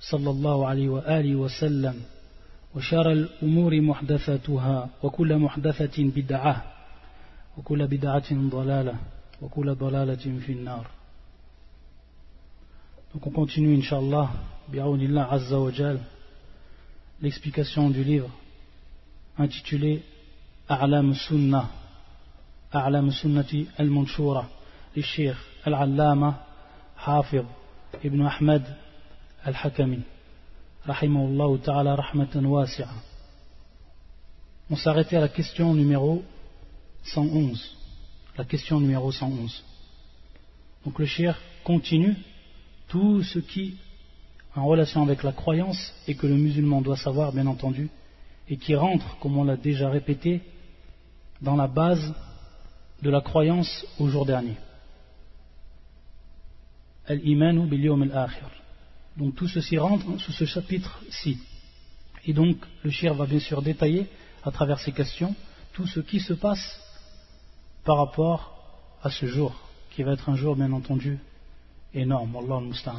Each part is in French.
صلى الله عليه وآله وسلم وشر الأمور محدثاتها وكل محدثة بدعة وكل بدعة ضلالة وكل ضلالة في النار. Donc on continue inshallah بعون الله عز وجل l'explication du livre intitulé أعلام السنة أعلام السنة المنشورة للشيخ العلامة حافظ ابن أحمد al-Hakami, ta'ala rahmatan. On s'arrêtait à la question numéro 111. La question numéro 111. Donc le Cheikh continue tout ce qui en relation avec la croyance et que le musulman doit savoir, bien entendu, et qui rentre, comme on l'a déjà répété, dans la base de la croyance au jour dernier. Al-imanu bil al-akhir. Donc tout ceci rentre sous ce chapitre-ci. Et donc le shir va bien sûr détailler, à travers ces questions, tout ce qui se passe par rapport à ce jour, qui va être un jour, bien entendu, énorme. Allah al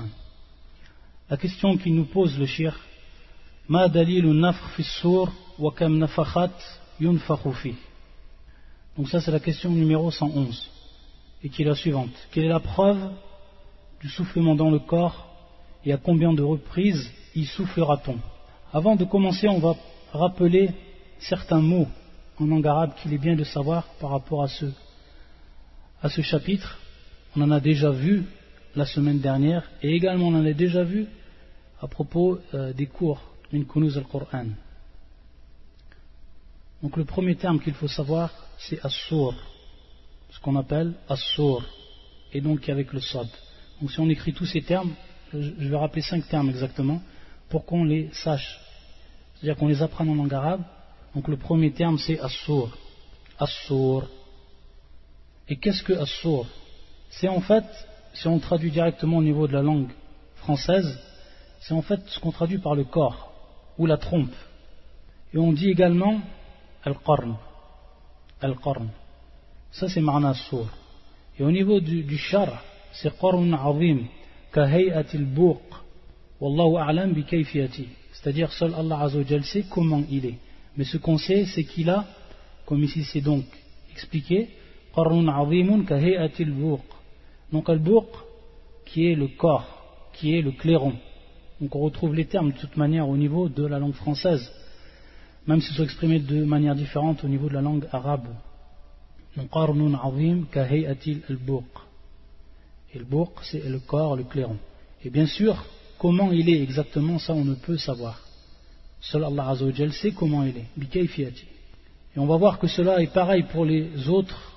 La question qu'il nous pose le shir, Ma dalilu nafr wa kam nafakhat. Donc ça c'est la question numéro 111 et qui est la suivante. Quelle est la preuve du soufflement dans le corps et à combien de reprises y soufflera-t-on Avant de commencer, on va rappeler certains mots en langue arabe qu'il est bien de savoir par rapport à ce, chapitre. On en a déjà vu la semaine dernière et également on en a déjà vu à propos euh, des cours min kunuz al-Qur'an. Donc le premier terme qu'il faut savoir c'est as-sur, ce qu'on appelle as-sur, et donc avec le sod. Donc si on écrit tous ces termes, je vais rappeler cinq termes exactement pour qu'on les sache. C'est-à-dire qu'on les apprenne en langue arabe. Donc le premier terme c'est as-sur. As-sur. Et qu'est-ce que as-sur C'est en fait, si on traduit directement au niveau de la langue française, c'est en fait ce qu'on traduit par le corps ou la trompe. Et on dit également al-qarn. Al-qarn. Ça c'est marna as-sur. Et au niveau du, du char, c'est qarn azim c'est-à-dire seul Allah Azzawajal sait comment il est. Mais ce qu'on sait c'est qu'il a comme ici c'est donc expliqué donc al qui est le corps qui est le clairon. Donc on retrouve les termes de toute manière au niveau de la langue française. Même s'ils sont exprimés de manière différente au niveau de la langue arabe. Donc et le bourg, c'est le corps, le clairon. Et bien sûr, comment il est exactement, ça on ne peut savoir. Seul Allah Azzawajal sait comment il est. Et on va voir que cela est pareil pour les autres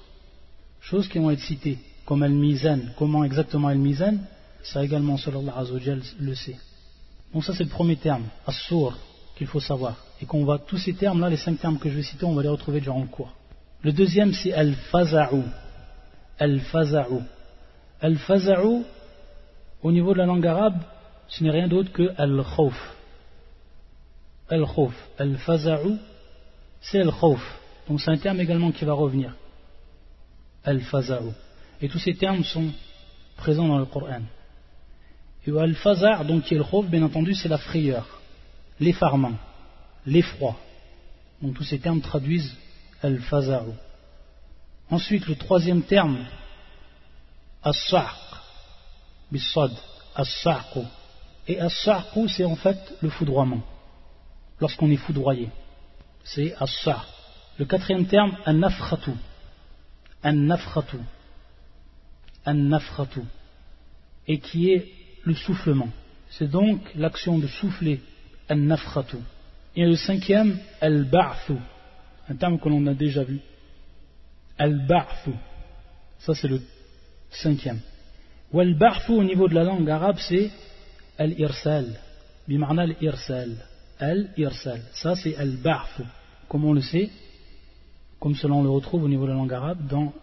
choses qui vont être citées, comme Al-Mizan. Comment exactement Al-Mizan Ça également, seul Allah Azzawajal le sait. Donc ça c'est le premier terme, As-Sur, qu'il faut savoir. Et qu'on va, tous ces termes-là, les cinq termes que je vais citer, on va les retrouver durant le cours. Le deuxième c'est Al-Faza'u. Al-Faza'u. Al-Faza'u, au niveau de la langue arabe, ce n'est rien d'autre que Al-Khawf. Al-Khawf. Al-Faza'u, c'est Al-Khawf. Donc c'est un terme également qui va revenir. Al-Faza'u. Et tous ces termes sont présents dans le Coran. Et Al-Faza' donc qui est le Khawf, bien entendu, c'est la frayeur, l'effarement, l'effroi. Donc tous ces termes traduisent Al-Faza'u. Ensuite, le troisième terme, as-sa'q, bisad, as-sa'qu. Et as-sa'qu, c'est en fait le foudroiement, lorsqu'on est foudroyé. C'est as-sa'q. Le quatrième terme, an-nafkhatu. An-nafkhatu. An-nafkhatu. Et qui est le soufflement. C'est donc l'action de souffler, an-nafkhatu. Et le cinquième, al-ba'thu. Un terme que l'on a déjà vu. Al-ba'thu. Ça, c'est le Cinquième. Wal-ba'fu au niveau de la langue arabe, c'est al-irsal. Bimarna al-irsal. al-irsal. Ça, c'est al-ba'f. Comme on le sait, comme cela on le retrouve au niveau de la langue arabe dans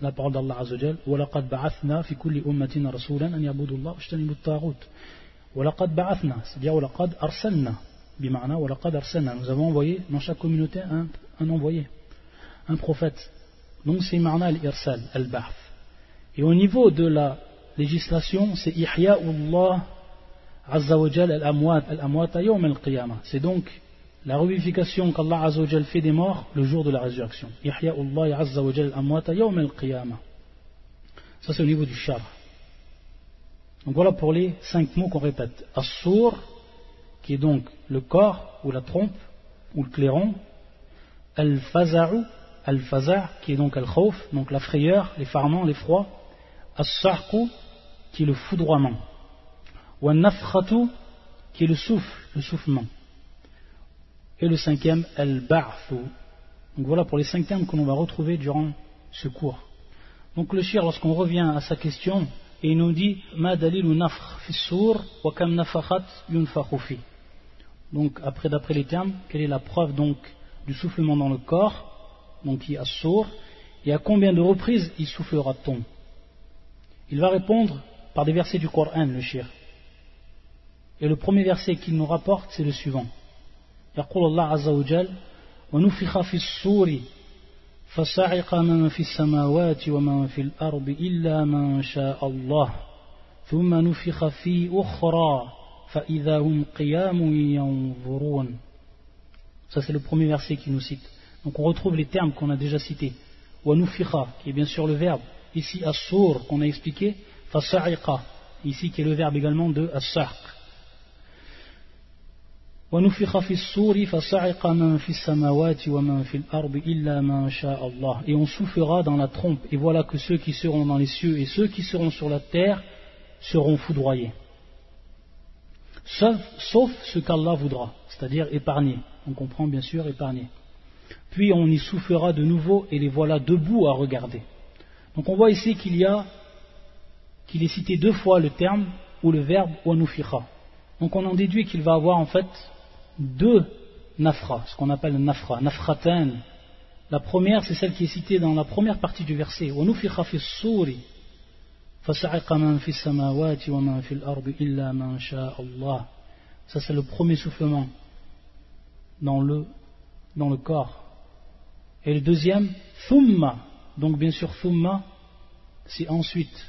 la parole d'Allah Azzawajal وَلَقَدْ بَعَثْنَا فِي كُلِّ أُمَّةٍ رَسُولًا أَنْ يَعْبُدُوا اللَّهَ وَاجْتَنِبُوا الطَّاغُوتَ وَلَقَدْ بَعَثْنَا c'est-à-dire وَلَقَدْ أَرْسَلْنَا بمعنى وَلَقَدْ أَرْسَلْنَا nous avons envoyé dans chaque communauté un, un envoyé un prophète donc c'est marna al-irsal al-ba'th et au niveau de la législation c'est ihya'ullah azza wa jal al-amwat al-amwat yawm al-qiyamah c'est donc la revivification qu'Allah Azza wa fait des morts le jour de la résurrection. Allah Azza wa amwata yawm al-qiyamah. Ça c'est au niveau du char. Donc voilà pour les cinq mots qu'on répète. As-sur, qui est donc le corps ou la trompe ou le clairon. Al-faza'u, al-faza' qui est donc al-khawf, donc la frayeur, l'effarement, l'effroi. As-sarqu, qui est le foudroiement. Ou al-nafkhatu, qui est le souffle, le soufflement. Et le cinquième, al-ba'fu. Donc voilà pour les cinq termes que l'on va retrouver durant ce cours. Donc le shir, lorsqu'on revient à sa question, il nous dit Ma dalilu nafr fi wa kam nafakhat fi. Donc après d'après les termes, quelle est la preuve donc du soufflement dans le corps, donc qui est sourd, et à combien de reprises il soufflera-t-on Il va répondre par des versets du Coran, le shir. Et le premier verset qu'il nous rapporte, c'est le suivant. يقول الله عز وجل ونفخ في الصور فصعق من في السماوات ومن في الأرض إلا من شاء الله ثم نفخ في أخرى فإذا هم قيام ينظرون Ça c'est le premier verset qui nous cite. Donc on retrouve les termes qu'on a déjà cités. Wanuficha, qui est bien sûr le verbe. Ici, qu'on a expliqué. Fasa'iqa, ici qui est le verbe également de as-sa'q. Et on soufflera dans la trompe, et voilà que ceux qui seront dans les cieux et ceux qui seront sur la terre seront foudroyés. Sauf, sauf ce qu'Allah voudra, c'est-à-dire épargner. On comprend bien sûr épargner. Puis on y soufflera de nouveau, et les voilà debout à regarder. Donc on voit ici qu'il est cité deux fois le terme ou le verbe wanuficha. Donc on en déduit qu'il va avoir en fait deux nafra, ce qu'on appelle nafra, nafratan. La première, c'est celle qui est citée dans la première partie du verset. Ça, c'est le premier soufflement dans le, dans le corps. Et le deuxième, thumma. Donc, bien sûr, thumma, c'est ensuite.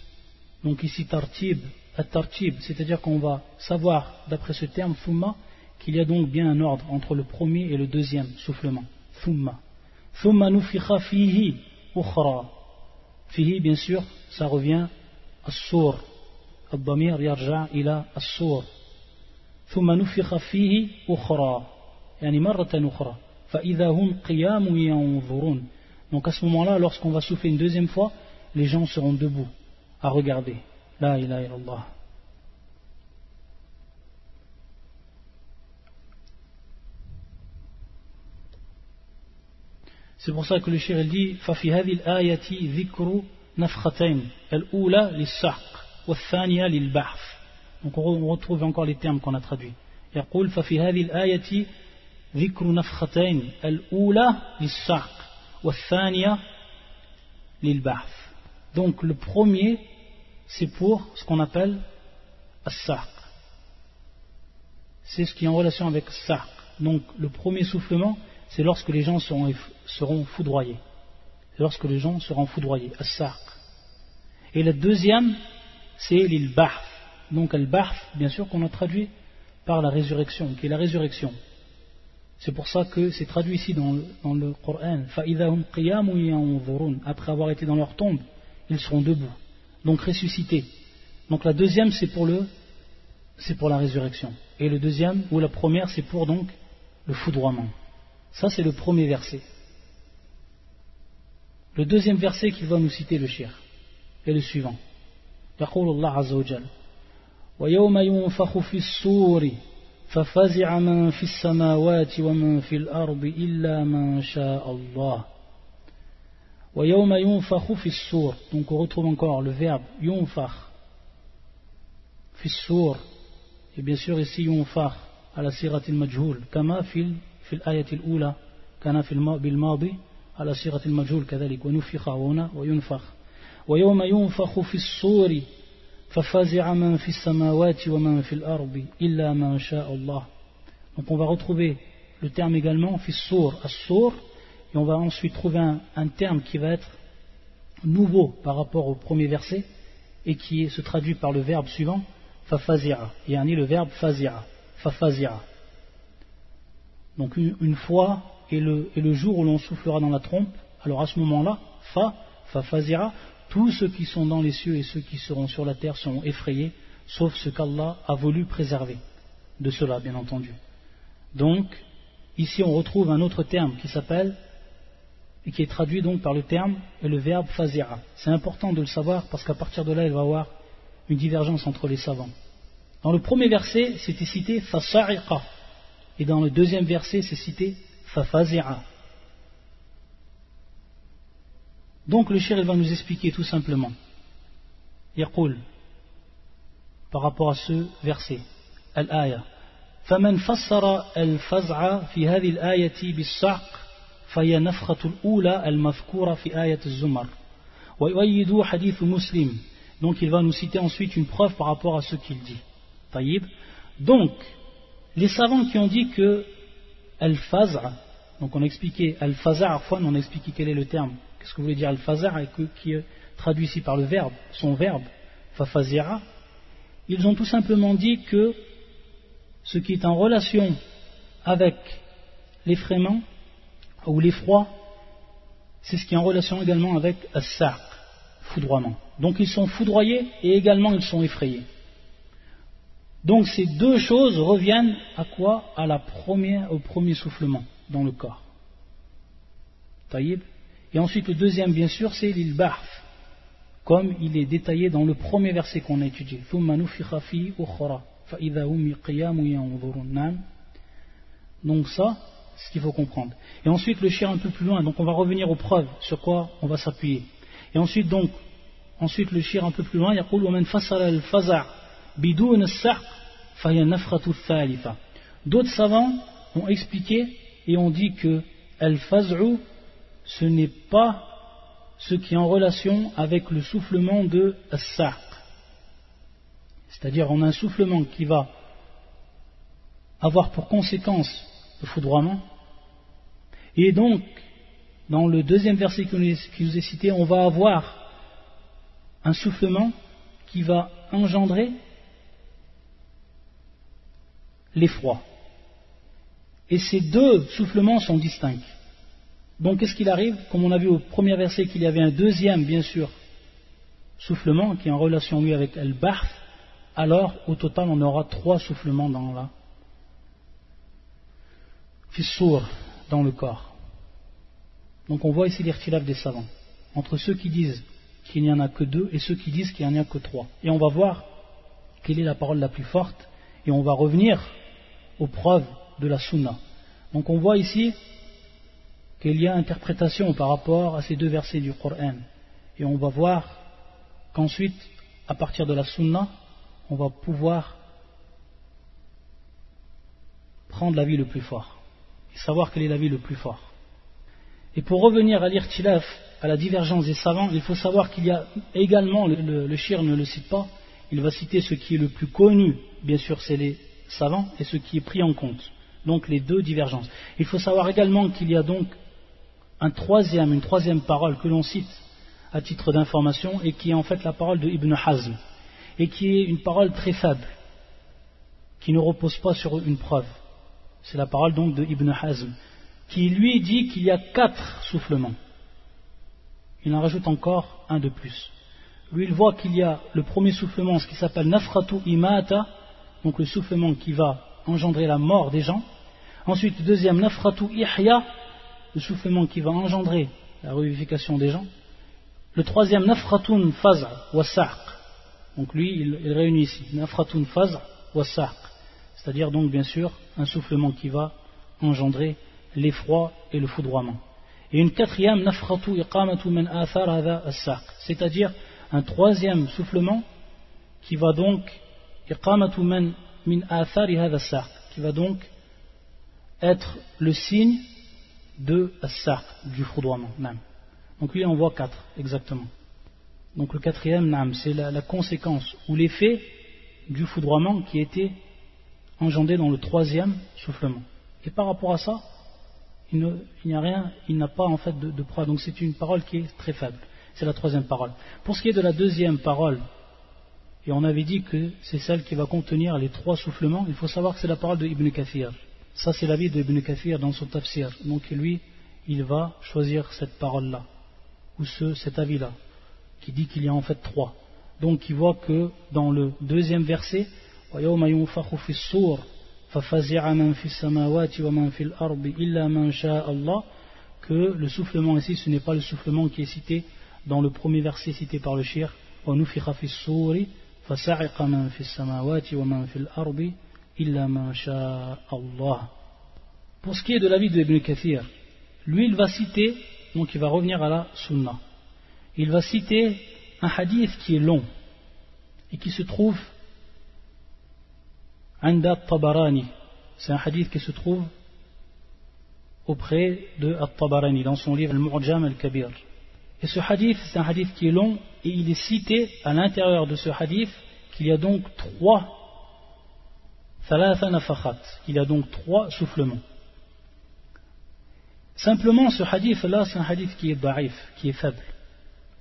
Donc, ici, tartib, at-tartib, c'est-à-dire qu'on va savoir, d'après ce terme, thumma, qu'il y a donc bien un ordre entre le premier et le deuxième soufflement. Thumma. Thumma nufikha fihi ukhra. Fihi, bien sûr, ça revient à sour. الضمير يرجع إلى الصور ثم نفخ فيه أخرى يعني مرة أخرى فإذا هم قيام ينظرون donc à ce moment-là lorsqu'on va souffler une deuxième fois les gens seront debout à regarder la ilaha illallah C'est pour ça que le shir dit ففي هذه الآية ذكر نفختين الأولى للسحق والثانية للبحث Donc on retrouve encore les termes qu'on a traduits. يقول ففي هذه الآية ذكر نفختين الأولى للسحق والثانية للبحث donc le premier c'est pour ce qu'on appelle as C'est ce qui est en relation avec as Donc le premier soufflement c'est lorsque les gens seront, foudroyés. Lorsque les gens seront foudroyés, as Et le deuxième, c'est l'il Donc al bien sûr qu'on a traduit par la résurrection, qui est la résurrection. C'est pour ça que c'est traduit ici dans le, dans le Coran. Après avoir été dans leur tombe, ils seront debout. Donc ressuscités. Donc la deuxième, c'est pour le, c'est pour la résurrection. Et le deuxième, ou la première, c'est pour donc le foudroiement. Ça, c'est le premier verset. Le deuxième verset qu'il va nous citer le shir est le suivant. يقول الله عز وجل ويوم ينفخ في الصور ففزع من في السماوات ومن في الأرض إلا من شاء الله. ويوم ينفخ في الصور donc on retrouve encore le verbe ينفخ في الصور et bien sûr ici ينفخ على صيغة المجهول. كما في في الآية الأولى. كان في بالماضي على صيغة المجهول كذلك. ونفخ هنا وينفخ. ويوم ينفخ في الصور ففزع من في السماوات ومن في الأرض إلا ما شاء الله Donc on va retrouver le terme également fissour, as-sour, et on va ensuite trouver un, un, terme qui va être nouveau par rapport au premier verset et qui se traduit par le verbe suivant, fafazira, et yani le verbe fazira, fafazira. Donc une, une fois et le, et le, jour où l'on soufflera dans la trompe, alors à ce moment-là, fa, fafazira, tous ceux qui sont dans les cieux et ceux qui seront sur la terre seront effrayés, sauf ce qu'Allah a voulu préserver de cela, bien entendu. Donc, ici on retrouve un autre terme qui s'appelle, et qui est traduit donc par le terme et le verbe fazira. C'est important de le savoir parce qu'à partir de là, il va y avoir une divergence entre les savants. Dans le premier verset, c'était cité fasariqa, et dans le deuxième verset, c'est cité fafazira. Donc le shir, il va nous expliquer tout simplement. Yaqul, par rapport à ce verset, al-aya. فمن فسر الفزع في هذه الآية بالصعق فهي نفخة الأولى المذكورة في آية الزمر ويؤيد حديث مسلم donc il va nous citer ensuite une preuve par rapport à ce qu'il dit طيب donc les savants qui ont dit que al-faz'a donc on a expliqué al-faz'a on a expliqué quel est le terme qu'est-ce que voulait dire al-faz'a qui est traduit ici par le verbe son verbe fafazira? Ils ont tout simplement dit que ce qui est en relation avec l'effraiement ou l'effroi, c'est ce qui est en relation également avec as foudroiement. Donc ils sont foudroyés et également ils sont effrayés. Donc ces deux choses reviennent à quoi? À la au premier soufflement dans le corps. Taïb? Et ensuite le deuxième bien sûr c'est l'ilbarf, comme il est détaillé dans le premier verset qu'on a étudié. Donc ça, c'est ce qu'il faut comprendre. Et ensuite le chien un peu plus loin, donc on va revenir aux preuves, sur quoi on va s'appuyer. Et ensuite donc, ensuite le chien un peu plus loin, D'autres savants ont expliqué et ont dit que al-faz'u ce n'est pas ce qui est en relation avec le soufflement de as c'est-à-dire on a un soufflement qui va avoir pour conséquence le foudroiement. Et donc, dans le deuxième verset qui nous est cité, on va avoir un soufflement qui va engendrer l'effroi. Et ces deux soufflements sont distincts. Donc, qu'est-ce qu'il arrive Comme on a vu au premier verset qu'il y avait un deuxième, bien sûr, soufflement qui est en relation, lui, avec al-barf, alors au total on aura trois soufflements dans la fissour, dans le corps. Donc on voit ici l'irtilaf des savants, entre ceux qui disent qu'il n'y en a que deux et ceux qui disent qu'il n'y en a que trois. Et on va voir quelle est la parole la plus forte et on va revenir aux preuves de la sunna. Donc on voit ici qu'il y a interprétation par rapport à ces deux versets du Coran. Et on va voir qu'ensuite, à partir de la sunna, on va pouvoir prendre l'avis le plus fort et savoir quel est l'avis le plus fort. Et pour revenir à l'irtilaf, à la divergence des savants, il faut savoir qu'il y a également, le, le, shir ne le cite pas, il va citer ce qui est le plus connu, bien sûr c'est les savants, et ce qui est pris en compte. Donc les deux divergences. Il faut savoir également qu'il y a donc un troisième, une troisième parole que l'on cite à titre d'information et qui est en fait la parole de Ibn Hazm et qui est une parole très faible, qui ne repose pas sur une preuve. C'est la parole donc de Ibn Hazm, qui lui dit qu'il y a quatre soufflements. Il en rajoute encore un de plus. Lui, il voit qu'il y a le premier soufflement, ce qui s'appelle Nafratu Imata, donc le soufflement qui va engendrer la mort des gens. Ensuite, le deuxième, Nafratu Ihya, le soufflement qui va engendrer la revivification des gens. Le troisième, Nafratun Faza wa donc lui, il, réunit ici nafratun faz wa c'est-à-dire donc bien sûr un soufflement qui va engendrer l'effroi et le foudroiement. Et une quatrième nafratu iqamatu min athar as c'est-à-dire un troisième soufflement qui va donc iqamatu min athar qui va donc être le signe de Assar, du foudroiement. Donc lui, on voit quatre, exactement. Donc le quatrième, c'est la, conséquence ou l'effet du foudroiement qui a été engendré dans le troisième soufflement. Et par rapport à ça, il n'y a rien, il n'a pas en fait de, de. Donc c'est une parole qui est très faible. C'est la troisième parole. Pour ce qui est de la deuxième parole, et on avait dit que c'est celle qui va contenir les trois soufflements, il faut savoir que c'est la parole de Ibn Kathir. Ça, c'est l'avis de Ibn Kathir dans son tafsir. Donc lui, il va choisir cette parole-là, ou ce, cet avis-là, qui dit qu'il y a en fait trois. Donc il voit que dans le deuxième verset, que le soufflement ici, ce n'est pas le soufflement qui est cité dans le premier verset cité par le shir, pour ce qui est de l'avis de Ibn Kathir, lui il va citer, donc il va revenir à la Sunna. Il va citer un hadith qui est long et qui se trouve Anda Tabarani. C'est un hadith qui se trouve auprès de At-Tabarani dans son livre Al-Mu'jam Al-Kabir. Et ce hadith, c'est un hadith qui est long, et il est cité à l'intérieur de ce hadith qu'il y a donc trois il y a donc trois soufflements. Simplement, ce hadith-là, c'est un hadith qui est da'if, qui est faible.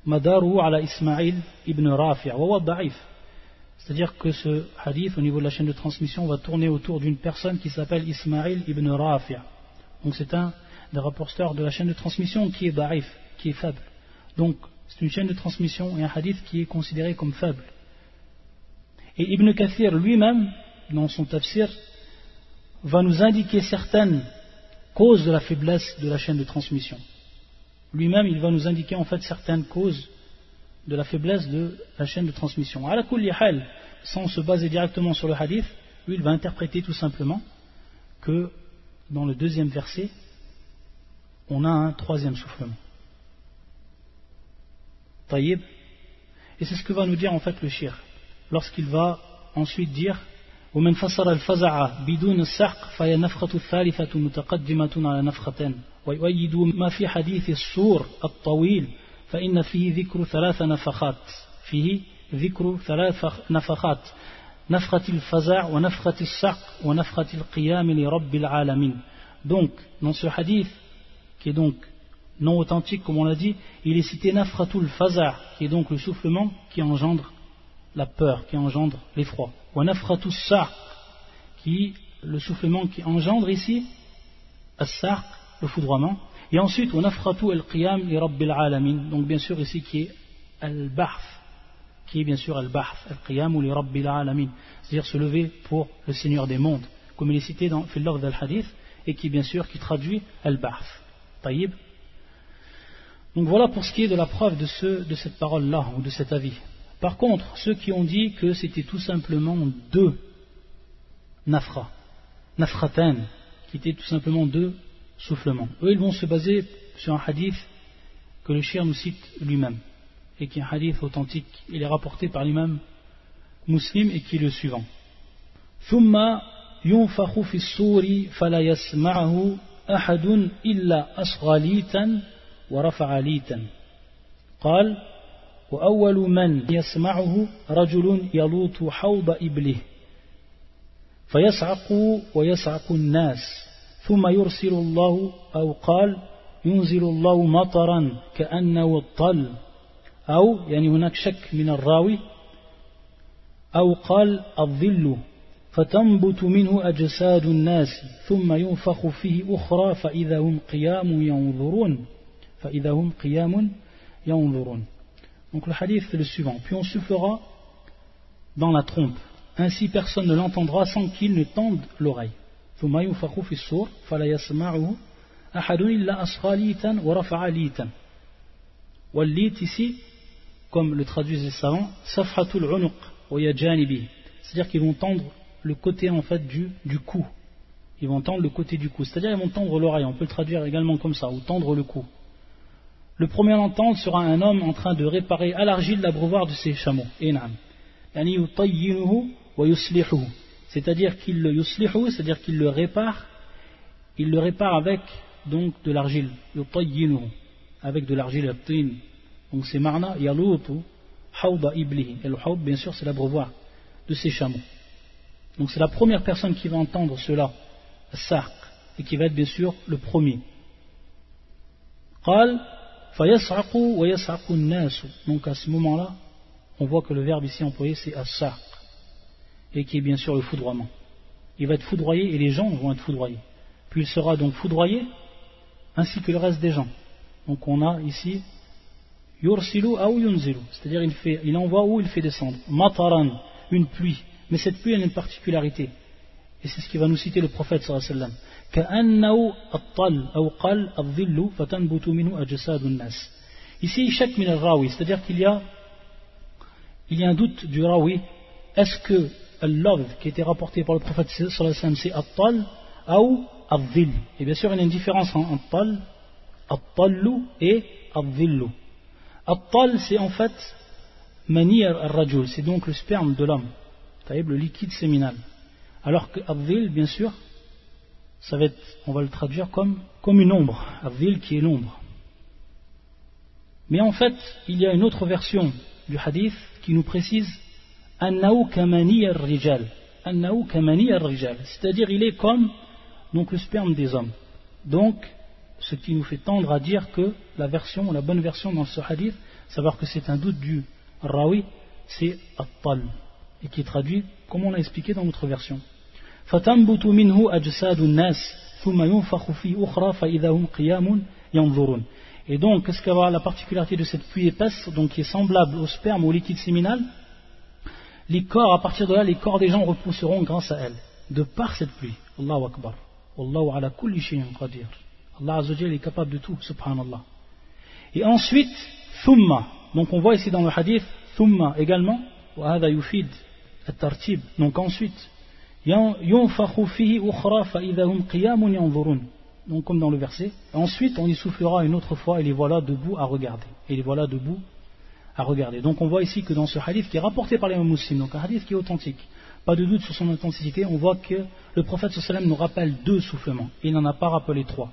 Madaru ala Ismail ibn Rafi' wa da'if. C'est-à-dire que ce hadith, au niveau de la chaîne de transmission, va tourner autour d'une personne qui s'appelle Ismail ibn Rafi'. Donc c'est un des rapporteurs de la chaîne de transmission qui est da'if, qui est faible. Donc, c'est une chaîne de transmission et un hadith qui est considéré comme faible. Et Ibn Kathir lui-même, dans son tafsir, va nous indiquer certaines causes de la faiblesse de la chaîne de transmission. Lui-même, il va nous indiquer en fait certaines causes de la faiblesse de la chaîne de transmission. À la hal, sans se baser directement sur le hadith, lui, il va interpréter tout simplement que dans le deuxième verset, on a un troisième soufflement. Taïb. Et c'est ce que va nous dire en fait le shir. Lorsqu'il va ensuite dire ومن فسر الفزع بدون السحق فهي نفخة الثالثة متقدمة على نفختين ويؤيد ما في حديث السور الطويل فإن فيه ذكر ثلاث نفخات. فيه ذكر ثلاث نفخات نفخة الفزع ونفخة السحق ونفخة القيام لرب العالمين. Donc dans ce hadith qui est donc non authentique, comme on l'a dit, il est cité Nafratul Fazar, qui est donc le soufflement qui engendre la peur, qui engendre l'effroi. Qui le soufflement qui engendre ici, le foudroiement. Et ensuite, ou Nafratu Al-Qiyam li Rabbil Alamin, donc bien sûr ici qui est Al-Bahf, qui est bien sûr Al-Bahf, Al-Qiyam ou Alamin, c'est-à-dire se lever pour le Seigneur des mondes, comme il est cité dans Fil al-Hadith, et qui bien sûr qui traduit Al-Bahf. Taïb donc voilà pour ce qui est de la preuve de, de cette parole-là, ou de cet avis. Par contre, ceux qui ont dit que c'était tout simplement deux nafra, nafraten, qui étaient tout simplement deux soufflements, eux ils vont se baser sur un hadith que le shir nous cite lui-même, et qui est un hadith authentique, il est rapporté par l'imam muslim et qui est le suivant. ثم ينفخ في الصور فلا يسمعه أحد إلا أصغاليتا ورفع ليتا قال وأول من يسمعه رجل يلوط حوض إبله فيصعق ويصعق الناس ثم يرسل الله أو قال ينزل الله مطرا كأنه الطل أو يعني هناك شك من الراوي أو قال الظل فتنبت منه أجساد الناس ثم ينفخ فيه أخرى فإذا هم قيام ينظرون. Donc le hadith fait le suivant. Puis on soufflera dans la trompe. Ainsi personne ne l'entendra sans qu'il ne tende l'oreille. Wallit ici, comme le traduisent les savants, unuq C'est-à-dire qu'ils vont tendre le côté en fait du, du cou. Ils vont tendre le côté du cou. C'est-à-dire ils vont tendre l'oreille. On peut le traduire également comme ça, ou tendre le cou. Le premier à l'entendre sera un homme en train de réparer à l'argile l'abreuvoir de ses chameaux. c'est-à-dire qu'il le c'est-à-dire qu'il le répare, il le répare avec donc de l'argile, avec de l'argile Donc c'est marna yalutu hawda iblihi. Et le hawd, bien sûr, c'est l'abreuvoir de ses chameaux. Donc c'est la première personne qui va entendre cela, sarq, et qui va être bien sûr le premier. Donc à ce moment-là, on voit que le verbe ici employé c'est as et qui est bien sûr le foudroiement. Il va être foudroyé et les gens vont être foudroyés. Puis il sera donc foudroyé ainsi que le reste des gens. Donc on a ici yursilu ou c'est-à-dire il envoie ou il fait descendre. Mataran, une pluie. Mais cette pluie a une particularité. Et c'est ce qui va nous citer le prophète sallallahu alayhi wa sallam. Ici, c'est-à-dire qu'il y a, il y a un doute du rawi. Est-ce que al qui était rapporté par le prophète c'est at-tal ou al Et bien sûr, il y a une différence entre tal, at-tallu et al-dhillu. At-tal, c'est en fait manir al-rajul, c'est donc le sperme de l'homme, le liquide séminal. Alors que al bien sûr, on va le traduire comme, une ombre, Avil qui est l'ombre. Mais en fait, il y a une autre version du hadith qui nous précise rijal C'est-à-dire, il est comme donc, le sperme des hommes. Donc, ce qui nous fait tendre à dire que la version, la bonne version dans ce hadith, savoir que c'est un doute du rawi, c'est at et qui est traduit comme on l'a expliqué dans notre version. فتنبت منه أجساد الناس ثم ينفخ في أخرى فإذا هم قيام ينظرون Et donc, qu'est-ce qu'elle va la particularité de cette pluie épaisse, donc qui est semblable au sperme ou au liquide séminal Les corps, à partir de là, les corps des gens repousseront grâce à elle, de par cette pluie. Allahu Akbar. Allahu ala kulli shay'in qadir. Allah Azzawajal est capable de tout, subhanallah. Et ensuite, thumma. Donc on voit ici dans le hadith, thumma également, wa hada yufid at-tartib. Donc ensuite, donc comme dans le verset. Ensuite, on y soufflera une autre fois et les voilà debout à regarder. Et les voilà debout à regarder. Donc on voit ici que dans ce hadith qui est rapporté par les musulmans, donc un hadith qui est authentique, pas de doute sur son authenticité, on voit que le prophète sallam nous rappelle deux soufflements. Il n'en a pas rappelé trois.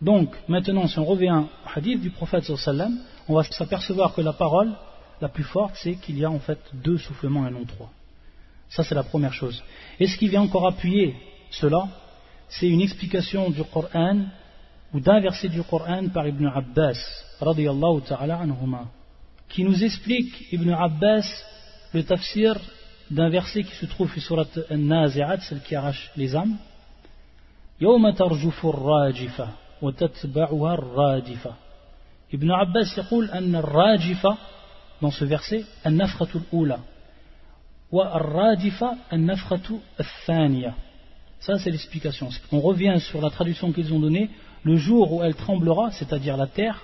Donc maintenant, si on revient au hadith du prophète sallam, on va s'apercevoir que la parole la plus forte, c'est qu'il y a en fait deux soufflements et non trois. Ça, c'est la première chose. Et ce qui vient encore appuyer cela, c'est une explication du Coran ou d'un verset du Coran par Ibn Abbas, ta'ala anhuma, qui nous explique, Ibn Abbas, le tafsir d'un verset qui se trouve sur surat An-Nazi'at, celle qui arrache les âmes. يوم ترجف الراجفة وتتبعها الرادفة Ibn Abbas يقول أن الراجفة dans ce verset النفخة الأولى ça, c'est l'explication. On revient sur la traduction qu'ils ont donnée. Le jour où elle tremblera, c'est-à-dire la terre,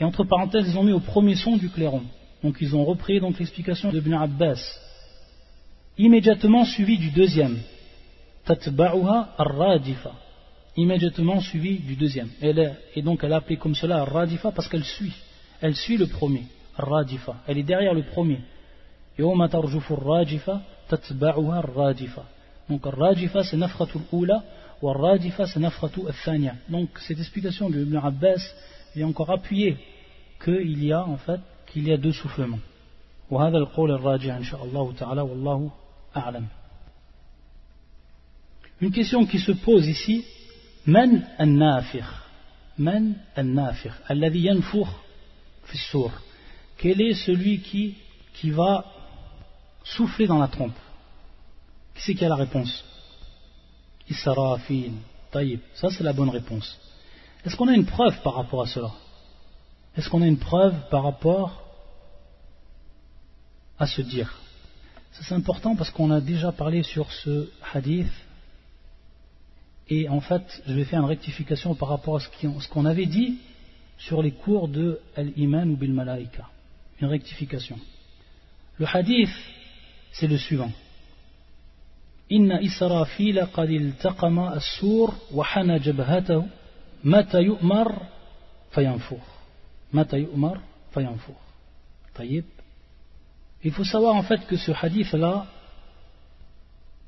et entre parenthèses, ils ont mis au premier son du clairon. Donc, ils ont repris donc l'explication de Ibn Abbas. Immédiatement suivi du deuxième. Tatba'uha ar-radifa. Immédiatement suivi du deuxième. et donc, elle a appelé comme cela ar-radifa parce qu'elle suit. Elle suit le premier. Ar-radifa. Elle est derrière le premier. يوم ترجف الراجفة تتبعها الراجفة donc الراجفة c'est نفخة الأولى والراجفة c'est نفخة الثانية donc cette explication de Ibn Abbas est encore appuyée qu'il y a en fait qu'il y a deux soufflements وهذا القول الراجع إن شاء الله تعالى والله أعلم une question qui se pose ici من النافخ من النافخ الذي ينفخ في السور quel est celui qui qui va souffler dans la trompe. Qui c'est qui a la réponse? Israfil. Taïb. Ça, c'est la bonne réponse. Est-ce qu'on a une preuve par rapport à cela? Est-ce qu'on a une preuve par rapport à se dire? Ça, c'est important parce qu'on a déjà parlé sur ce hadith. Et en fait, je vais faire une rectification par rapport à ce qu'on avait dit sur les cours de Al-Iman ou Bil Malaika. Une rectification. Le hadith c'est le suivant. Il faut savoir en fait que ce hadith là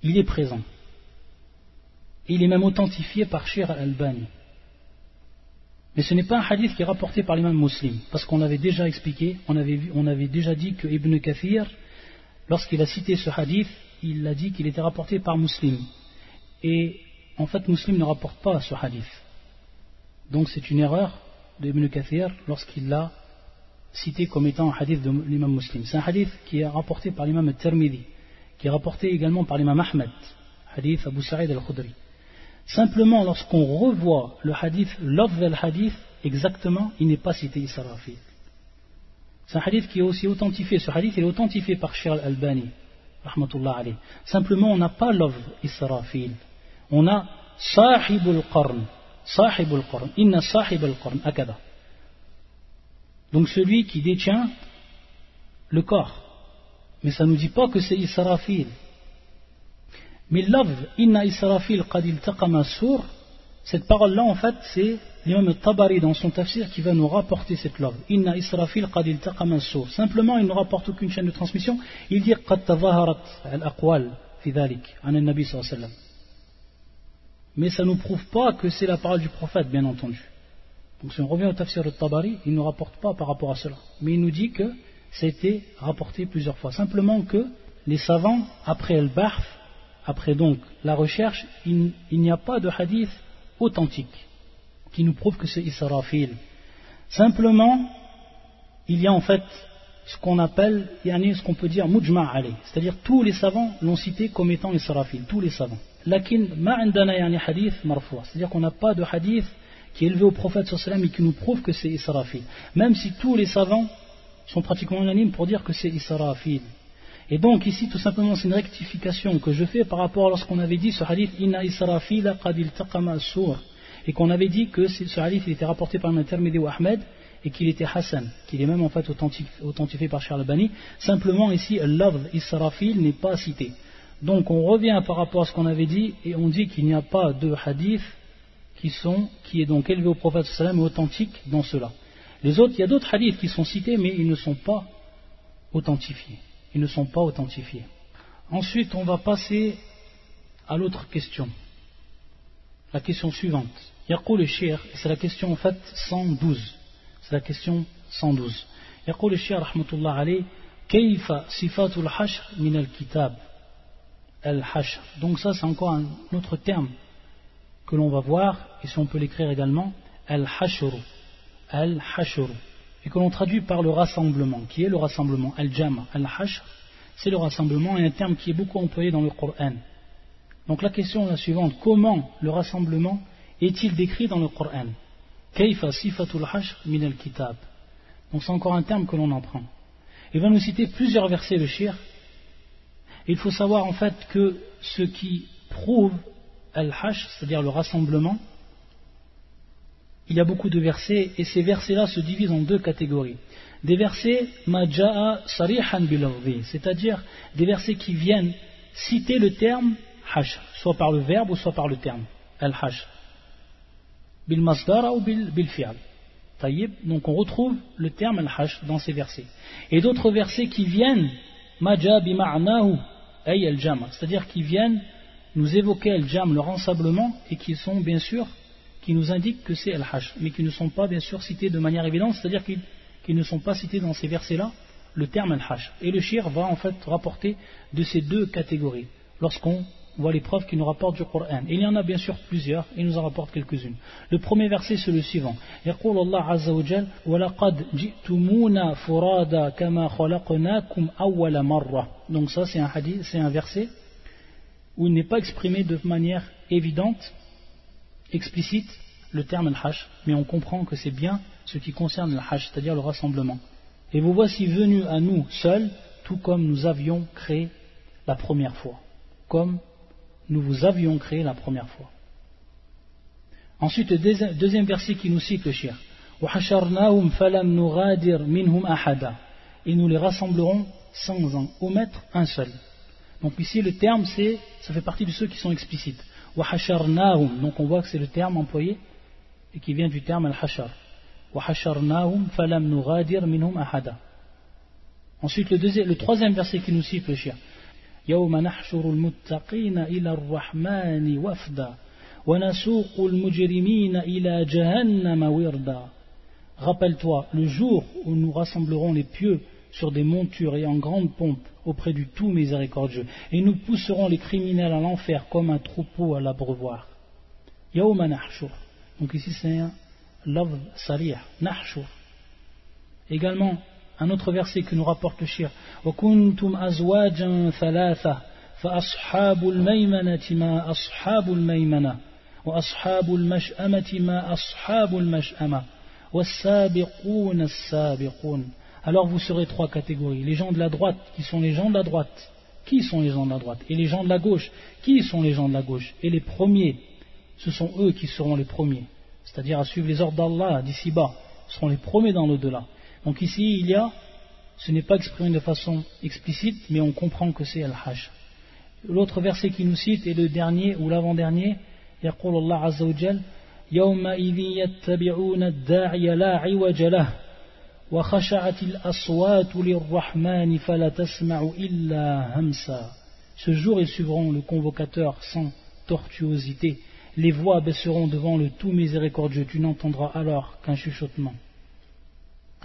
il est présent. Il est même authentifié par Shir al-Albani. Mais ce n'est pas un hadith qui est rapporté par l'imam muslim, parce qu'on avait déjà expliqué, on avait, on avait déjà dit que Ibn Kathir, lorsqu'il a cité ce hadith, il a dit qu'il était rapporté par muslim. Et en fait, muslim ne rapporte pas ce hadith. Donc c'est une erreur d'Ibn Kathir lorsqu'il l'a cité comme étant un hadith de l'imam muslim. C'est un hadith qui est rapporté par l'imam al-Tirmidhi, qui est rapporté également par l'imam Ahmed, hadith Abu Sa'id al-Khudri. Simplement, lorsqu'on revoit le hadith, l'offre hadith, exactement, il n'est pas cité Israfil. C'est un hadith qui est aussi authentifié. Ce hadith est authentifié par Shir al-Albani, Simplement, on n'a pas l'offre Israfil. On a Sahibul Qarn. Sahibul Qarn. Inna Sahibul Qarn. Akada. Donc celui qui détient le corps. Mais ça ne nous dit pas que c'est Israfil. Mais l'avv, inna israfil qadil taqama sur, cette parole-là, en fait, c'est l'imam Tabari dans son tafsir qui va nous rapporter cette love. Inna israfil. Simplement, il ne rapporte aucune chaîne de transmission. Il dit qad tavaharat al-aqwal fi dhalik, an nabi sallallahu Mais ça ne nous prouve pas que c'est la parole du prophète, bien entendu. Donc si on revient au tafsir de Tabari, il ne nous rapporte pas par rapport à cela. Mais il nous dit que ça a été rapporté plusieurs fois. Simplement que les savants, après el barf après donc la recherche, il, n'y a pas de hadith authentique qui nous prouve que c'est Israfil. Simplement, il y a en fait ce qu'on appelle, ce qu'on peut dire mujma' c'est-à-dire tous les savants l'ont cité comme étant Israfil, tous les savants. Lakin ma'indana yani hadith marfou, c'est-à-dire qu'on n'a pas de hadith qui est élevé au prophète sallallahu et qui nous prouve que c'est Israfil. Même si tous les savants sont pratiquement unanimes pour dire que c'est Israfil. Et donc ici tout simplement c'est une rectification que je fais par rapport à lorsqu'on avait dit ce hadith Inna Israfila qadil taqama sur et qu'on avait dit que ce hadith était rapporté par l'intermédiaire ou Ahmed et qu'il était Hassan, qu'il est même en fait authentifié par Charles Bani. Simplement ici, love Israfil n'est pas cité. Donc on revient par rapport à ce qu'on avait dit et on dit qu'il n'y a pas de hadith qui, sont, est donc élevé au prophète sallam et authentique dans cela. Les autres, il y a d'autres hadiths qui sont cités mais ils ne sont pas authentifiés ils ne sont pas authentifiés. Ensuite, on va passer à l'autre question. La question suivante. Yaqul al-Shir, c'est la question en fait 112. C'est la question 112. Yaqul Shir, rahmatullah alayh, Kayfa sifatul hashr min al-kitab? Al-hashr. Donc ça, c'est encore un autre terme que l'on va voir, et si on peut l'écrire également, al-hashr. Al-hashr et que l'on traduit par le rassemblement. Qui est le rassemblement Al-Jama, Al-Hashr, c'est le rassemblement et un terme qui est beaucoup employé dans le Coran. Donc la question est la suivante comment le rassemblement est-il décrit dans le Coran Kayfa sifatul hashr min al-kitab. Donc c'est encore un terme que l'on en prend. Il va nous citer plusieurs versets de shir. Il faut savoir en fait que ce qui prouve al-hashr, c'est-à-dire le rassemblement, il y a beaucoup de versets et ces versets-là se divisent en deux catégories. Des versets maja'a sarihan c'est-à-dire des versets qui viennent citer le terme hash, soit par le verbe ou soit par le terme al-hash. Bil masdara ou bil fi'al. Donc on retrouve le terme al-hash dans ces versets. Et d'autres versets qui viennent bima'nahu ay al-jam, c'est-à-dire qui viennent nous évoquer al-jam, le rassemblement, et qui sont bien sûr qui nous indiquent que c'est Al-Hajj, mais qui ne sont pas bien sûr cités de manière évidente, c'est-à-dire qu'ils ne sont pas cités dans ces versets-là le terme Al-Hajj. Et le shir va en fait rapporter de ces deux catégories, lorsqu'on voit les preuves qu'il nous rapporte du Coran. Il y en a bien sûr plusieurs, il nous en rapporte quelques-unes. Le premier verset, c'est le suivant. Donc ça, c'est un hadith, c'est un verset où il n'est pas exprimé de manière évidente explicite le terme al-hash, mais on comprend que c'est bien ce qui concerne le hash, c'est-à-dire le rassemblement. Et vous voici venus à nous seuls, tout comme nous avions créé la première fois. Comme nous vous avions créé la première fois. Ensuite, le deuxième verset qui nous cite le shir. Et nous les rassemblerons sans en omettre un seul. Donc ici, le terme, c'est, ça fait partie de ceux qui sont explicites Donc on voit que c'est le terme employé et qui vient du terme al-hashar. falam minhum ahada. Ensuite le, deuxième, le troisième verset qui nous cite le shir. يوم نحشر المتقين إلى الرحمن وفدا ونسوق المجرمين إلى جهنم وردا Rappelle-toi le jour où nous rassemblerons les pieux sur des montures et en grande pompe auprès du tout miséricordieux, et nous pousserons les criminels à l'enfer comme un troupeau à l'abreuvoir. Yawma nahshur. Donc ici c'est un love sarih, nahshur. Également, un autre verset que nous rapporte le shir. وَكُنْتُمْ أَزْوَاجًا ثَلَاثَةً فَأَصْحَابُ الْمَيْمَنَةِ مَا أَصْحَابُ الْمَيْمَنَةِ وَأَصْحَابُ الْمَشْأَمَةِ مَا أَصْحَابُ الْمَشْأَمَةِ وَالسَّابِقُونَ السَّابِقُونَ alors vous serez trois catégories. Les gens de la droite, qui sont les gens de la droite. Qui sont les gens de la droite Et les gens de la gauche, qui sont les gens de la gauche Et les premiers, ce sont eux qui seront les premiers. C'est-à-dire à suivre les ordres d'Allah d'ici bas, seront les premiers dans l'au-delà. Donc ici, il y a, ce n'est pas exprimé de façon explicite, mais on comprend que c'est Al-Hajj. L'autre verset qui nous cite est le dernier ou l'avant-dernier. يقول الله عز وجل يومئذ يتبعون الداعي لا عوج له ce jour, ils suivront le convocateur sans tortuosité. Les voix baisseront devant le tout miséricordieux. Tu n'entendras alors qu'un chuchotement.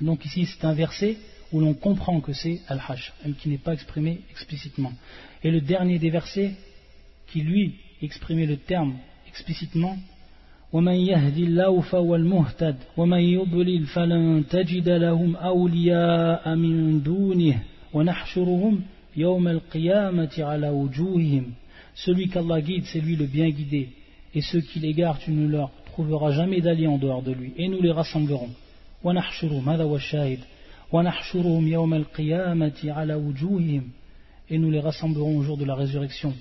Donc ici, c'est un verset où l'on comprend que c'est Al-Hajj, qui n'est pas exprimé explicitement. Et le dernier des versets, qui lui exprimait le terme explicitement, ومن يهد الله فهو المهتد ومن يضلل فلن تجد لهم أولياء من دونه ونحشرهم يوم القيامة على وجوههم Celui qu'Allah guide, c'est lui le bien guidé. Et ceux qui l'égarent, tu ne leur trouveras jamais d'alliés en dehors de lui. Et nous les rassemblerons. ونحشرهم هذا هو الشاهد ونحشرهم يوم القيامة على وجوههم Et nous les rassemblerons au jour de la résurrection,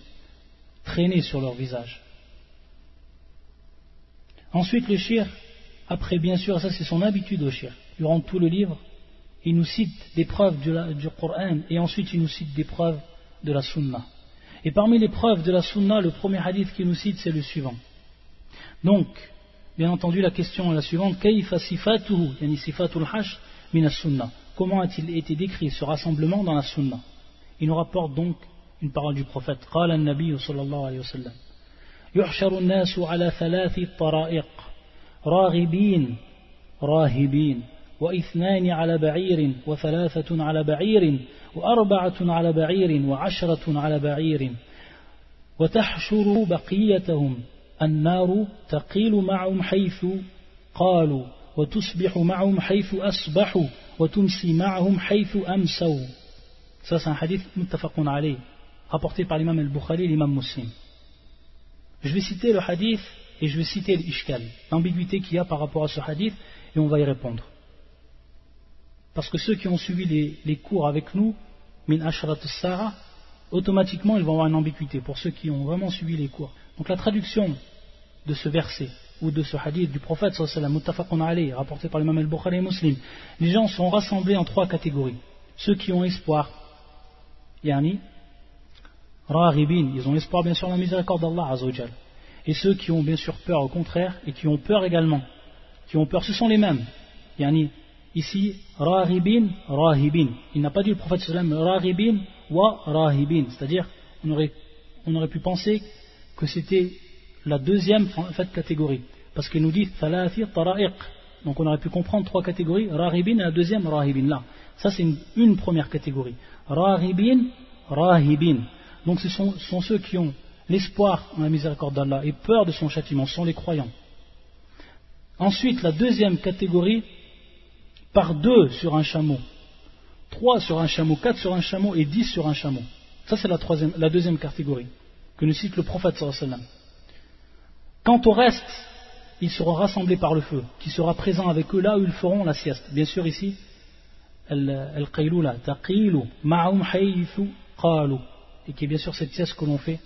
traînés sur leur visage. Ensuite, le shir, après bien sûr, ça c'est son habitude au shir, durant tout le livre, il nous cite des preuves du, du Coran et ensuite il nous cite des preuves de la Sunna. Et parmi les preuves de la Sunna, le premier hadith qu'il nous cite c'est le suivant. Donc, bien entendu, la question est la suivante Comment a-t-il été décrit ce rassemblement dans la Sunna? Il nous rapporte donc une parole du prophète. يحشر الناس على ثلاث طرائق راغبين راهبين واثنان على بعير وثلاثة على بعير وأربعة على بعير وعشرة على بعير وتحشر بقيتهم النار تقيل معهم حيث قالوا وتصبح معهم حيث أصبحوا وتمسي معهم حيث أمسوا un hadith muttafaqun alayh rapporté par l'imam al-Bukhari l'imam Muslim. Je vais citer le hadith et je vais citer l'ishkal, l'ambiguïté qu'il y a par rapport à ce hadith, et on va y répondre. Parce que ceux qui ont suivi les, cours avec nous, min ashrat sara, automatiquement ils vont avoir une ambiguïté, pour ceux qui ont vraiment suivi les cours. Donc la traduction de ce verset, ou de ce hadith du prophète sallallahu alayhi rapporté par l'imam al-Bukhari et Muslim, les gens sont rassemblés en trois catégories. Ceux qui ont espoir, yani, ils ont espoir bien sûr la miséricorde d'Allah Azzawajal. Et ceux qui ont bien sûr peur au contraire, et qui ont peur également, qui ont peur, ce sont les mêmes. Yani, ici, Rahibin, Rahibin. Il n'a pas dit le prophète sallam, Rahibin wa Rahibin. C'est-à-dire, on aurait, pu penser que c'était la deuxième catégorie. Parce qu'il nous dit, Thalathir Tara'iq. Donc on aurait pu comprendre trois catégories, Rahibin et la deuxième Rahibin. Là, ça c'est une, une première catégorie. Rahibin, Rahibin. Donc ce sont, ceux qui ont l'espoir en la miséricorde d'Allah et peur de son châtiment, sont les croyants. Ensuite, la deuxième catégorie, par deux sur un chameau, trois sur un chameau, quatre sur un chameau et dix sur un chameau. Ça, c'est la, deuxième catégorie que nous cite le prophète sallam. Quant au reste, ils seront rassemblés par le feu, qui sera présent avec eux là où ils feront la sieste. Bien sûr, ici, al-qaylula, taqilu, ma'um qalu et qui est bien sûr cette sieste que l'on fait,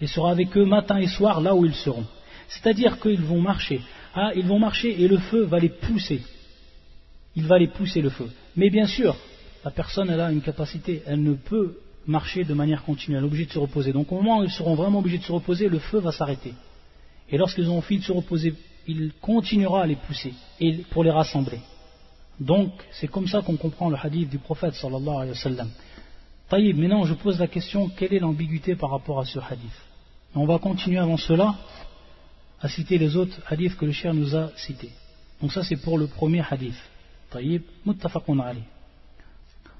et sera avec eux matin et soir là où ils seront. C'est-à-dire qu'ils vont marcher. Ah, ils vont marcher et le feu va les pousser. Il va les pousser le feu. Mais bien sûr, la personne elle a une capacité, elle ne peut marcher de manière continue, elle est obligée de se reposer. Donc au moment où ils seront vraiment obligés de se reposer, le feu va s'arrêter. Et lorsqu'ils ont fini de se reposer, il continuera à les pousser pour les rassembler. Donc c'est comme ça qu'on comprend le hadith du prophète sallallahu alayhi wa sallam. Taïb, maintenant je pose la question quelle est l'ambiguïté par rapport à ce hadith On va continuer avant cela à citer les autres hadiths que le cher nous a cités. Donc ça c'est pour le premier hadith. Taïb, muttafaqun ali.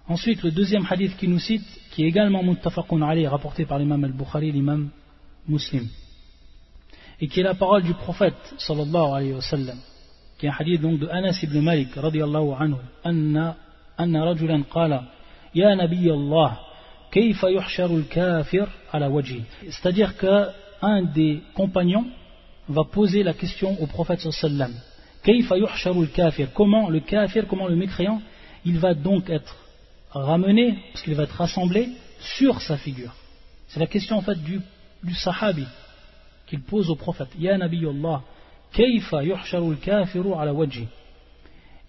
Ensuite, le deuxième hadith qui nous cite, qui est également muttafaqun ali, rapporté par l'imam al-Bukhari, l'imam muslim, et qui est la parole du prophète sallallahu alayhi wa sallam, qui est un hadith donc de Anas ibn Malik radiyallahu anhu, anna, anna rajulan qala, ya nabi kayfa. C'est-à-dire qu'un des compagnons va poser la question au prophète sallallahu alayhi kafir Comment le kafir, comment le mécréant, il va donc être ramené, parce qu'il va être rassemblé sur sa figure. C'est la question en fait du, sahabi qu'il pose au prophète. Ya Allah, kayfa kafiru ala wajhi.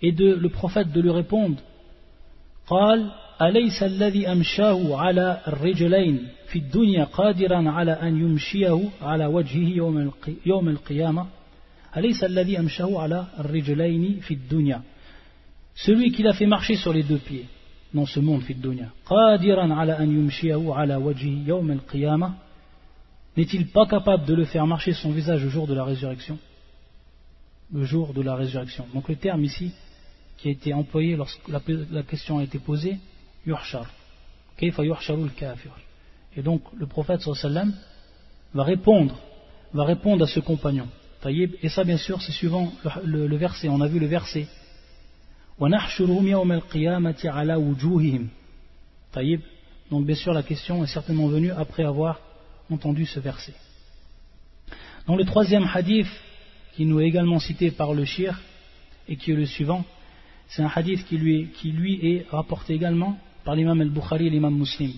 Et de, le prophète de lui répondre, قال أليس الذي أمشاه على الرجلين في الدنيا قادرا على أن يمشيه على وجهه يوم, يوم القيامة أليس الذي أمشاه على الرجلين في الدنيا celui qui l'a fait marcher sur les deux pieds dans ce monde في الدنيا قادرا على أن يمشيه على وجهه يوم القيامة N'est-il pas capable de le faire marcher son visage le jour de la résurrection Le jour de la résurrection. Donc le terme ici qui a été employé lorsque la, question a été posée, yuhshar. Kafir. Et donc le prophète sallam va répondre, va répondre à ce compagnon. Et ça bien sûr c'est suivant le, verset, on a vu le verset. Donc bien sûr la question est certainement venue après avoir entendu ce verset. Dans le troisième hadith, qui nous est également cité par le shir, et qui est le suivant, c'est un hadith qui lui, qui lui est rapporté également par l'imam al-Bukhari et l'imam muslim.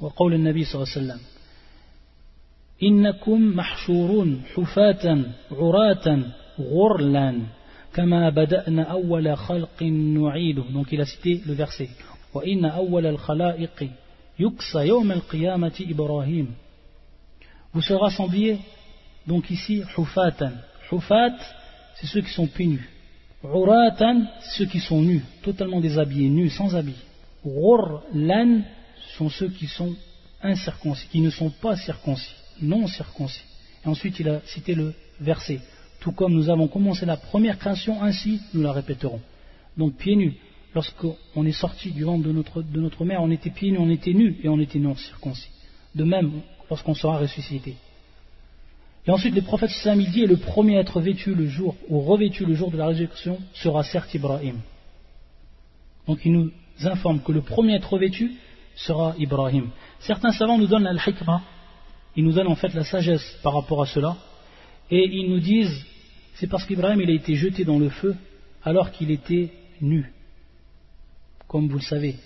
وقول النبي صلى الله عليه وسلم إنكم محشورون حفاة عراة غرلا كما بدأنا أول خلق نعيده donc il a cité le verset وإن أول الخلائق يكسى يوم القيامة إبراهيم Vous serez rassemblés, donc ici, hufatan. Hufat, c'est ceux qui sont pieds nus. Uratan, ceux qui sont nus, totalement déshabillés, nus, sans habits. Ghurlan sont ceux qui sont incirconcis, qui ne sont pas circoncis, non circoncis. Et ensuite, il a cité le verset. Tout comme nous avons commencé la première création, ainsi nous la répéterons. Donc, pieds nus. Lorsqu'on est sorti du ventre de notre mère, on était pieds nus, on était nus et on était non circoncis. De même, lorsqu'on sera ressuscité. Et ensuite, le prophète sallam dit, et le premier à être vêtu le jour, ou revêtu le jour de la résurrection, sera certes Ibrahim. Donc il nous informe que le premier à être revêtu sera Ibrahim. Certains savants nous donnent al-hikmah, ils nous donnent en fait la sagesse par rapport à cela, et ils nous disent, c'est parce qu'Ibrahim il a été jeté dans le feu alors qu'il était nu, comme vous le savez,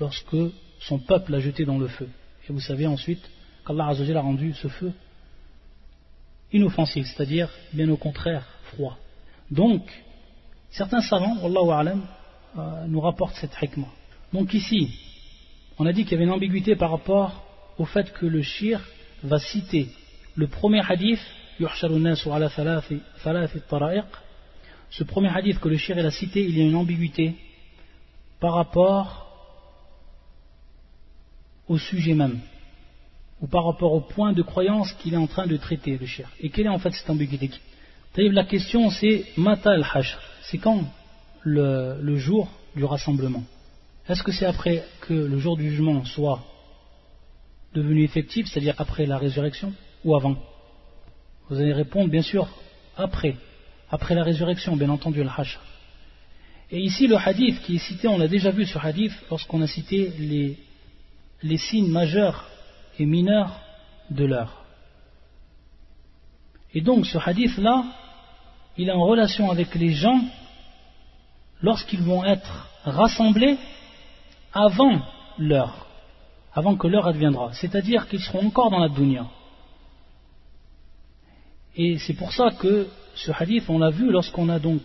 lorsque son peuple l'a jeté dans le feu. Et vous savez ensuite qu'Allah a rendu ce feu inoffensif, c'est-à-dire bien au contraire froid. Donc, certains savants, Wallahu a'lam, euh, nous rapportent cette hikmah. Donc ici, on a dit qu'il y avait une ambiguïté par rapport au fait que le shir va citer le premier hadith, ce premier hadith que le shir a cité, il y a une ambiguïté par rapport au sujet même ou par rapport au point de croyance qu'il est en train de traiter, le cher. Et quelle est en fait cette ambiguïté La question c'est Mata al-Hashr, c'est quand le, jour du rassemblement? Est-ce que c'est après que le jour du jugement soit devenu effectif, c'est-à-dire après la résurrection, ou avant? Vous allez répondre bien sûr après, après la résurrection, bien entendu, al-Hashr. Et ici, le hadith qui est cité, on l'a déjà vu ce hadith lorsqu'on a cité les signes majeurs et mineur de l'heure. Et donc ce hadith-là, il est en relation avec les gens lorsqu'ils vont être rassemblés avant l'heure, avant que l'heure adviendra. C'est-à-dire qu'ils seront encore dans la dunya. Et c'est pour ça que ce hadith, on l'a vu lorsqu'on a donc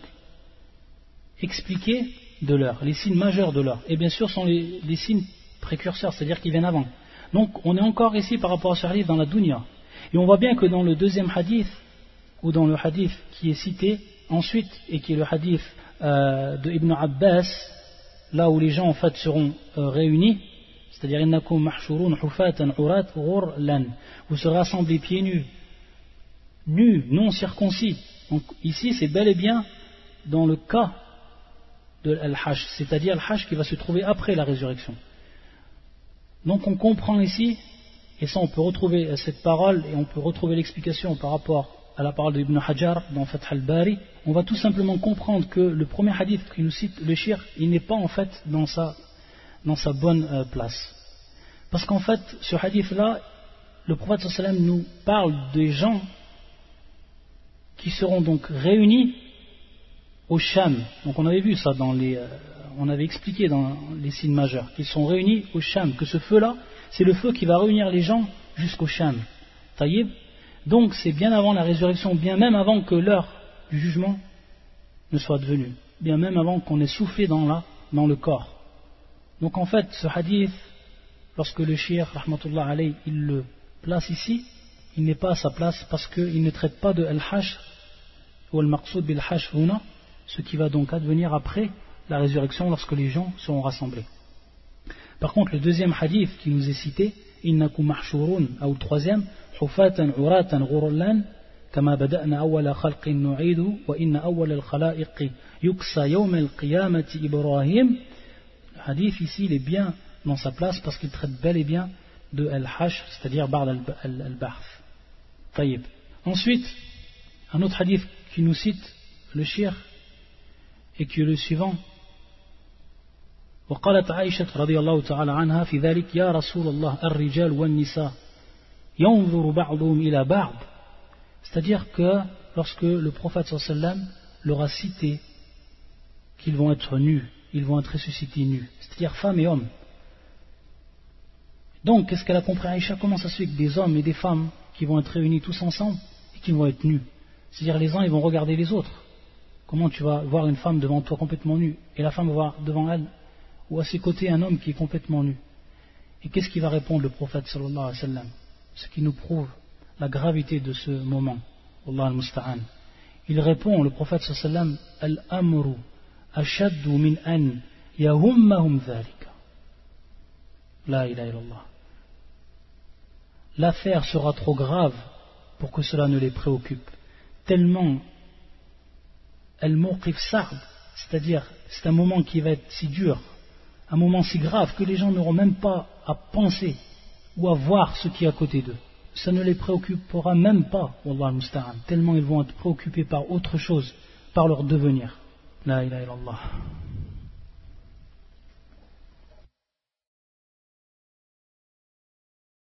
expliqué de l'heure, les signes majeurs de l'heure. Et bien sûr, sont les, les signes précurseurs, c'est-à-dire qui viennent avant. Donc on est encore ici par rapport à ce hadith dans la dunya. Et on voit bien que dans le deuxième hadith, ou dans le hadith qui est cité ensuite, et qui est le hadith euh, de Ibn Abbas, là où les gens en fait seront euh, réunis, C'est-à-dire, vous serez assemblés pieds nus, nus, non circoncis. Donc ici, c'est bel et bien dans le cas de Al-Hajj, c'est-à-dire Al-Hajj qui va se trouver après la résurrection. Donc on comprend ici, et ça on peut retrouver cette parole et on peut retrouver l'explication par rapport à la parole d'Ibn Hajar dans Fath al-Bari, on va tout simplement comprendre que le premier hadith qui nous cite le shirk, il n'est pas en fait dans sa, dans sa bonne euh, place. Parce qu'en fait, ce hadith-là, le prophète sallam nous parle des gens qui seront donc réunis au Sham. Donc on avait vu ça dans les, euh, on avait expliqué dans les signes majeurs qu'ils sont réunis au Sham, que ce feu-là, c'est le feu qui va réunir les gens jusqu'au Sham. Taïb, donc c'est bien avant la résurrection, bien même avant que l'heure du jugement ne soit devenue, bien même avant qu'on ait soufflé dans, dans le corps. Donc en fait, ce hadith, lorsque le shir, rahmatullah alayh, il le place ici, il n'est pas à sa place parce qu'il ne traite pas de al-hash ou al-maqsoud bil-hash ce qui va donc advenir après la résurrection lorsque les gens seront rassemblés. Par contre, le deuxième hadith qui nous est cité, innakum mahshurun, ou le troisième, حفاة عراة غرلا كما بدأنا أول خلق نعيده وإن أول الخلائق يكسى يوم القيامة إبراهيم Le hadith ici il est bien dans sa place parce qu'il traite bel et bien de Al-Hashr, c'est-à-dire Ba'd al-Ba'th. Taïb. Ensuite, un autre hadith qui nous cite le shir et qui est le suivant. وقالت عائشة رضي الله تعالى عنها في ذلك يا رسول الله الرجال والنساء c'est-à-dire que lorsque le prophète sallam leur a cité qu'ils vont être nus, ils vont être ressuscités nus, c'est-à-dire femmes et hommes. Donc, qu'est-ce qu'elle a compris Aïcha Comment ça se fait que des hommes et des femmes qui vont être réunis tous ensemble et qui vont être nus C'est-à-dire les uns, ils vont regarder les autres. Comment tu vas voir une femme devant toi complètement nue et la femme va voir devant elle ou à ses côtés un homme qui est complètement nu Et qu'est-ce qu'il va répondre le prophète sallallahu alayhi wa sallam? Ce qui nous prouve la gravité de ce moment. Allah al-Musta'an. Il répond, le prophète sallam, Al-amru ashaddu min an yahummahum dhalika. La ilaha illallah. L'affaire sera trop grave pour que cela ne les préoccupe. Tellement al-muqif sa'd, c'est-à-dire c'est un moment qui va être si dur, un moment si grave que les gens n'auront même pas à penser ou à voir ce qui est à côté d'eux. Ça ne les préoccupera même pas, Wallah tellement ils vont être préoccupés par autre chose, par leur devenir. La ilaha illallah.